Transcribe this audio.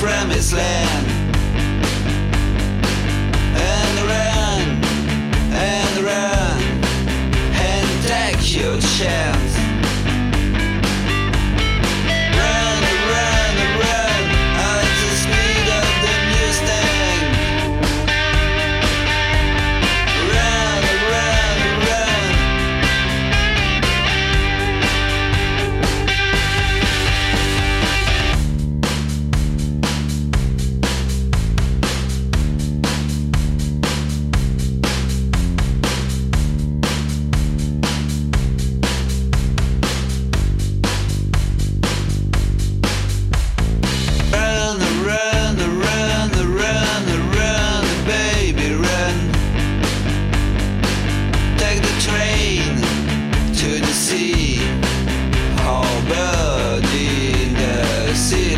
promised land. see